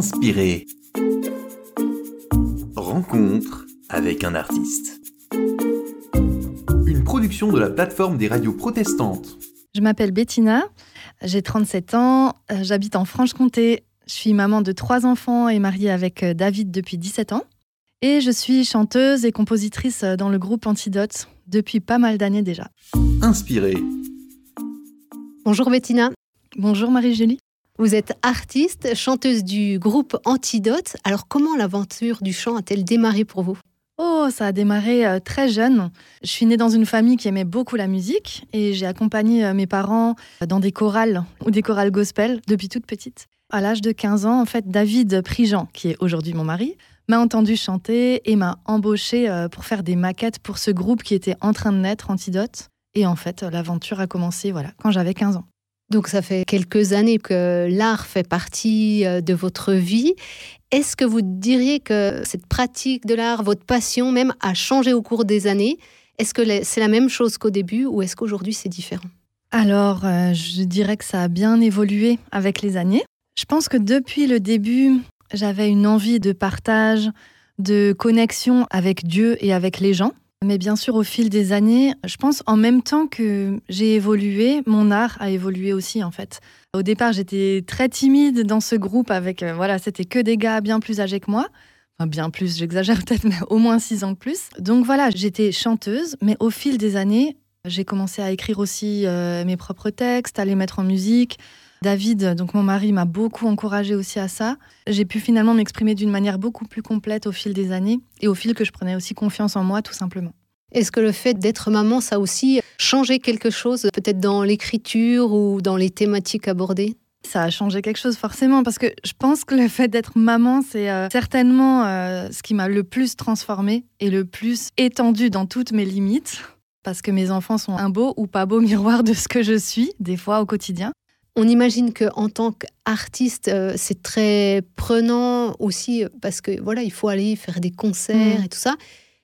Inspiré. Rencontre avec un artiste. Une production de la plateforme des radios protestantes. Je m'appelle Bettina, j'ai 37 ans, euh, j'habite en Franche-Comté, je suis maman de trois enfants et mariée avec euh, David depuis 17 ans. Et je suis chanteuse et compositrice euh, dans le groupe Antidote depuis pas mal d'années déjà. Inspiré. Bonjour Bettina. Bonjour Marie-Julie. Vous êtes artiste, chanteuse du groupe Antidote. Alors comment l'aventure du chant a-t-elle démarré pour vous? Oh, ça a démarré euh, très jeune. Je suis née dans une famille qui aimait beaucoup la musique et j'ai accompagné euh, mes parents dans des chorales ou des chorales gospel depuis toute petite. À l'âge de 15 ans, en fait, David Prigent, qui est aujourd'hui mon mari, m'a entendu chanter et m'a embauché euh, pour faire des maquettes pour ce groupe qui était en train de naître, Antidote. Et en fait, l'aventure a commencé voilà, quand j'avais 15 ans. Donc ça fait quelques années que l'art fait partie euh, de votre vie. Est-ce que vous diriez que cette pratique de l'art, votre passion même, a changé au cours des années? Est-ce que c'est la même chose qu'au début ou est-ce qu'aujourd'hui c'est différent? Alors, euh, je dirais que ça a bien évolué avec les années. Je pense que depuis le début, j'avais une envie de partage, de connexion avec Dieu et avec les gens. Mais bien sûr, au fil des années, je pense en même temps que j'ai évolué, mon art a évolué aussi en fait. Au départ, j'étais très timide dans ce groupe avec, euh, voilà, c'était que des gars bien plus âgés que moi. Enfin, bien plus, j'exagère peut-être, mais au moins six ans de plus. Donc voilà, j'étais chanteuse, mais au fil des années, j'ai commencé à écrire aussi euh, mes propres textes, à les mettre en musique. David, donc mon mari, m'a beaucoup encouragé aussi à ça. J'ai pu finalement m'exprimer d'une manière beaucoup plus complète au fil des années et au fil que je prenais aussi confiance en moi, tout simplement. Est-ce que le fait d'être maman, ça a aussi changé quelque chose, peut-être dans l'écriture ou dans les thématiques abordées? Ça a changé quelque chose forcément parce que je pense que le fait d'être maman, c'est euh, certainement euh, ce qui m'a le plus transformée et le plus étendue dans toutes mes limites. Parce que mes enfants sont un beau ou pas beau miroir de ce que je suis, des fois au quotidien. On imagine qu'en tant qu'artiste, euh, c'est très prenant aussi parce que voilà, il faut aller faire des concerts mmh. et tout ça.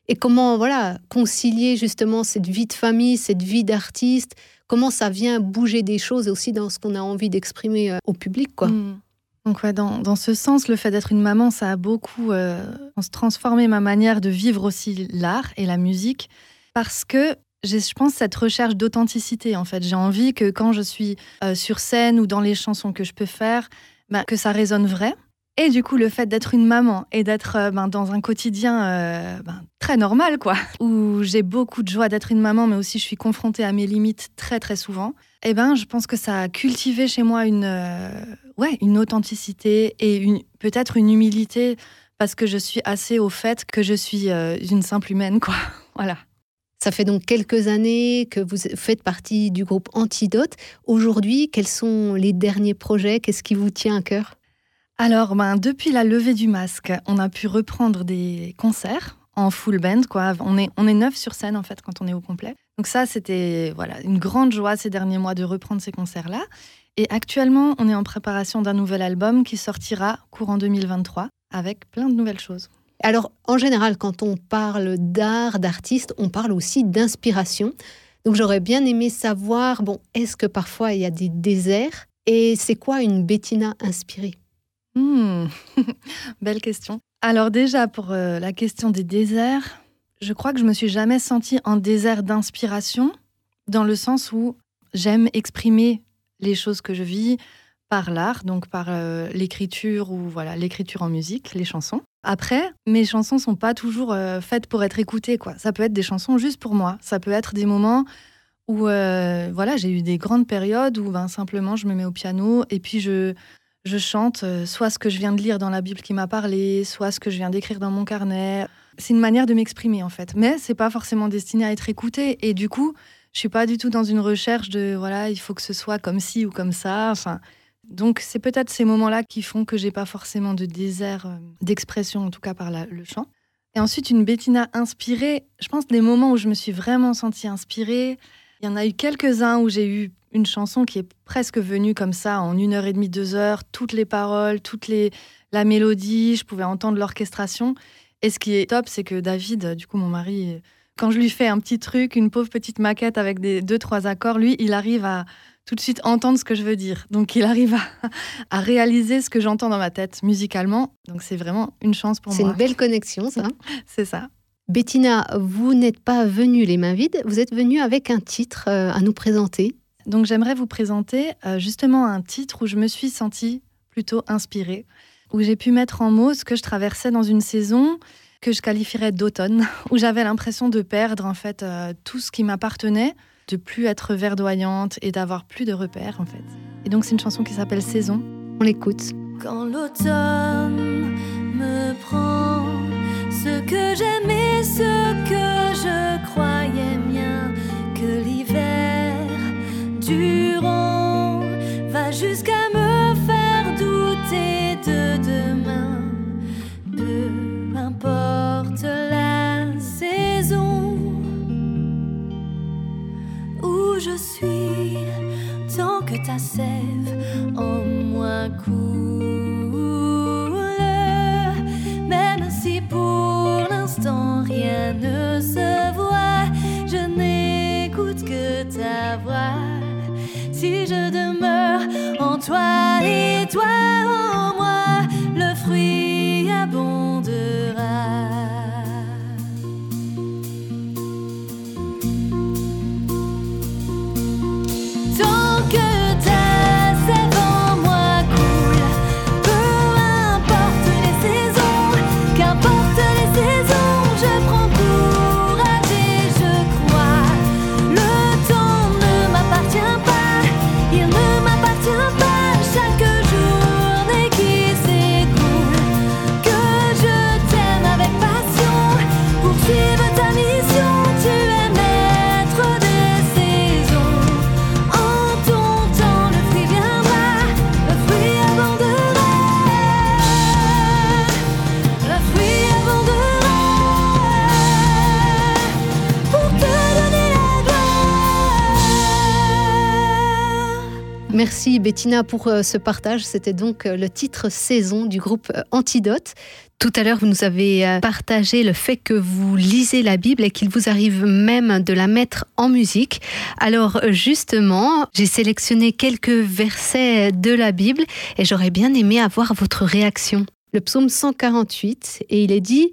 Et comment voilà concilier justement cette vie de famille, cette vie d'artiste, comment ça vient bouger des choses aussi dans ce qu'on a envie d'exprimer euh, au public, quoi. Mmh. Donc ouais, dans, dans, ce sens, le fait d'être une maman, ça a beaucoup euh, transformé ma manière de vivre aussi l'art et la musique, parce que je pense, cette recherche d'authenticité. En fait, j'ai envie que quand je suis euh, sur scène ou dans les chansons que je peux faire, ben, que ça résonne vrai. Et du coup, le fait d'être une maman et d'être euh, ben, dans un quotidien euh, ben, très normal, quoi, où j'ai beaucoup de joie d'être une maman, mais aussi je suis confrontée à mes limites très très souvent. Eh ben, je pense que ça a cultivé chez moi une, ouais, une authenticité et peut-être une humilité parce que je suis assez au fait que je suis une simple humaine, quoi. Voilà. Ça fait donc quelques années que vous faites partie du groupe Antidote. Aujourd'hui, quels sont les derniers projets? Qu'est-ce qui vous tient à cœur? Alors, ben, depuis la levée du masque, on a pu reprendre des concerts en full band. Quoi. On, est, on est neuf sur scène, en fait, quand on est au complet. Donc ça, c'était voilà, une grande joie ces derniers mois de reprendre ces concerts-là. Et actuellement, on est en préparation d'un nouvel album qui sortira courant 2023 avec plein de nouvelles choses. Alors, en général, quand on parle d'art, d'artiste, on parle aussi d'inspiration. Donc, j'aurais bien aimé savoir, bon, est-ce que parfois il y a des déserts Et c'est quoi une Bettina inspirée? Hmm. Belle question. Alors déjà, pour euh, la question des déserts, je crois que je me suis jamais sentie en désert d'inspiration, dans le sens où j'aime exprimer les choses que je vis par l'art, donc par euh, l'écriture ou voilà l'écriture en musique, les chansons. Après, mes chansons sont pas toujours euh, faites pour être écoutées. Quoi. Ça peut être des chansons juste pour moi. Ça peut être des moments où euh, voilà, j'ai eu des grandes périodes où ben, simplement je me mets au piano et puis je, je chante soit ce que je viens de lire dans la Bible qui m'a parlé, soit ce que je viens d'écrire dans mon carnet. C'est une manière de m'exprimer en fait. Mais c'est pas forcément destiné à être écouté. Et du coup, je suis pas du tout dans une recherche de voilà, il faut que ce soit comme ci ou comme ça. Enfin, donc c'est peut-être ces moments-là qui font que j'ai pas forcément de désert euh, d'expression, en tout cas par le chant. Et ensuite, une Bettina inspirée, je pense les moments où je me suis vraiment sentie inspirée, il y en a eu quelques-uns où j'ai eu une chanson qui est presque venue comme ça en une heure et demie, deux heures, toutes les paroles, toutes les la mélodie, je pouvais entendre l'orchestration. Et ce qui est top, c'est que David, du coup mon mari, quand je lui fais un petit truc, une pauvre petite maquette avec des deux trois accords, lui, il arrive à tout de suite entendre ce que je veux dire. Donc il arrive à, à réaliser ce que j'entends dans ma tête musicalement. Donc c'est vraiment une chance pour moi. C'est une belle connexion, ça. c'est ça. Bettina, vous n'êtes pas venue les mains vides, vous êtes venue avec un titre euh, à nous présenter. Donc j'aimerais vous présenter euh, justement un titre où je me suis sentie plutôt inspirée, où j'ai pu mettre en mots ce que je traversais dans une saison que je qualifierais d'automne, où j'avais l'impression de perdre en fait euh, tout ce qui m'appartenait, de plus être verdoyante et d'avoir plus de repères en fait. Et donc c'est une chanson qui s'appelle Saison. On l'écoute. Quand l'automne me prend, ce que j'aimais, je suis, tant que ta sève en moi coule. Même si pour l'instant rien ne se voit, je n'écoute que ta voix. Si je demeure en toi et toi en moi, le fruit abondera. Merci Bettina pour euh, ce partage. C'était donc euh, le titre Saison du groupe euh, Antidote. Tout à l'heure, vous nous avez partagé le fait que vous lisez la Bible et qu'il vous arrive même de la mettre en musique. Alors justement, j'ai sélectionné quelques versets de la Bible et j'aurais bien aimé avoir votre réaction. Le psaume 148 et il est dit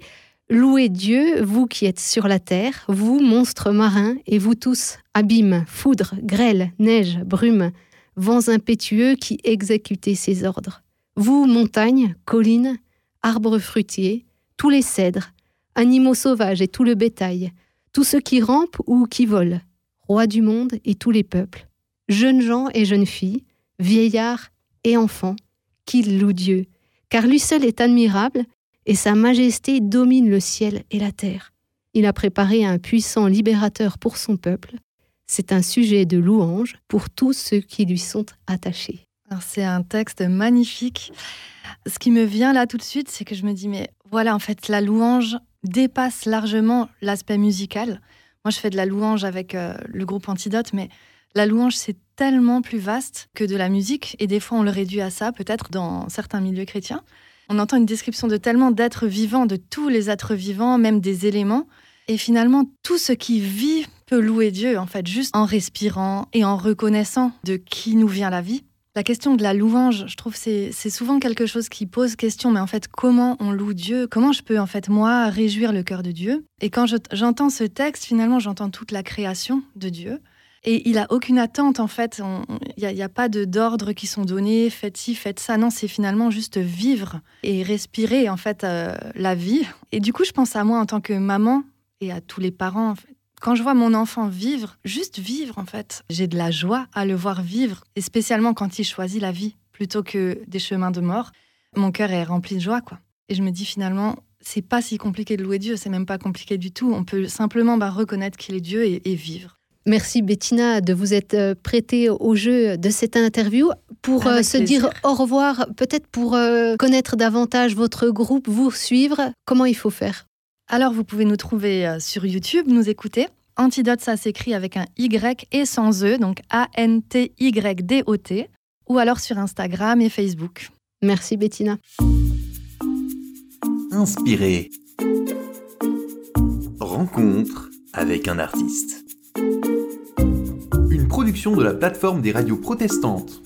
Louez Dieu, vous qui êtes sur la terre, vous monstres marins, et vous tous, abîmes, foudre, grêle, neige, brume, vents impétueux qui exécutez ses ordres. Vous, montagnes, collines, arbres fruitiers, tous les cèdres, animaux sauvages et tout le bétail, tous ceux qui rampent ou qui volent, rois du monde et tous les peuples, jeunes gens et jeunes filles, vieillards et enfants, qu'ils louent Dieu, car lui seul est admirable et sa majesté domine le ciel et la terre. Il a préparé un puissant libérateur pour son peuple. C'est un sujet de louange pour tous ceux qui lui sont attachés. C'est un texte magnifique. Ce qui me vient là tout de suite, c'est que je me dis, mais voilà, en fait, la louange dépasse largement l'aspect musical. Moi, je fais de la louange avec euh, le groupe Antidote, mais la louange, c'est tellement plus vaste que de la musique. Et des fois, on le réduit à ça, peut-être dans certains milieux chrétiens. On entend une description de tellement d'êtres vivants, de tous les êtres vivants, même des éléments. Et finalement, tout ce qui vit peut louer Dieu, en fait, juste en respirant et en reconnaissant de qui nous vient la vie. La question de la louange, je trouve c'est souvent quelque chose qui pose question, mais en fait, comment on loue Dieu? Comment je peux, en fait, moi, réjouir le cœur de Dieu? Et quand je- j'entends ce texte, finalement, j'entends toute la création de Dieu. Et il a aucune attente, en fait. Il n'y a, a pas d'ordre qui sont donnés, faites ci, faites ça. Non, c'est finalement juste vivre et respirer, en fait, euh, la vie. Et du coup, je pense à moi en tant que maman et à tous les parents. en fait. Quand je vois mon enfant vivre, juste vivre, en fait, j'ai de la joie à le voir vivre. Et spécialement quand il choisit la vie plutôt que des chemins de mort. Mon cœur est rempli de joie, quoi. Et je me dis finalement, c'est pas si compliqué de louer Dieu, c'est même pas compliqué du tout. On peut simplement bah, reconnaître qu'il est Dieu et, et vivre. Merci Bettina de vous être euh, prêtée au jeu de cette interview. Pour euh, Avec se plaisir. dire au revoir, peut-être pour euh, connaître davantage votre groupe, vous suivre, comment il faut faire? Alors vous pouvez nous trouver euh, sur YouTube, nous écouter. Antidote, ça s'écrit avec un Y et sans E, donc A-N-T-Y-D-O-T. Ou alors sur Instagram et Facebook. Merci Bettina. Inspiré. Rencontre avec un artiste. Une production de la plateforme des radios protestantes.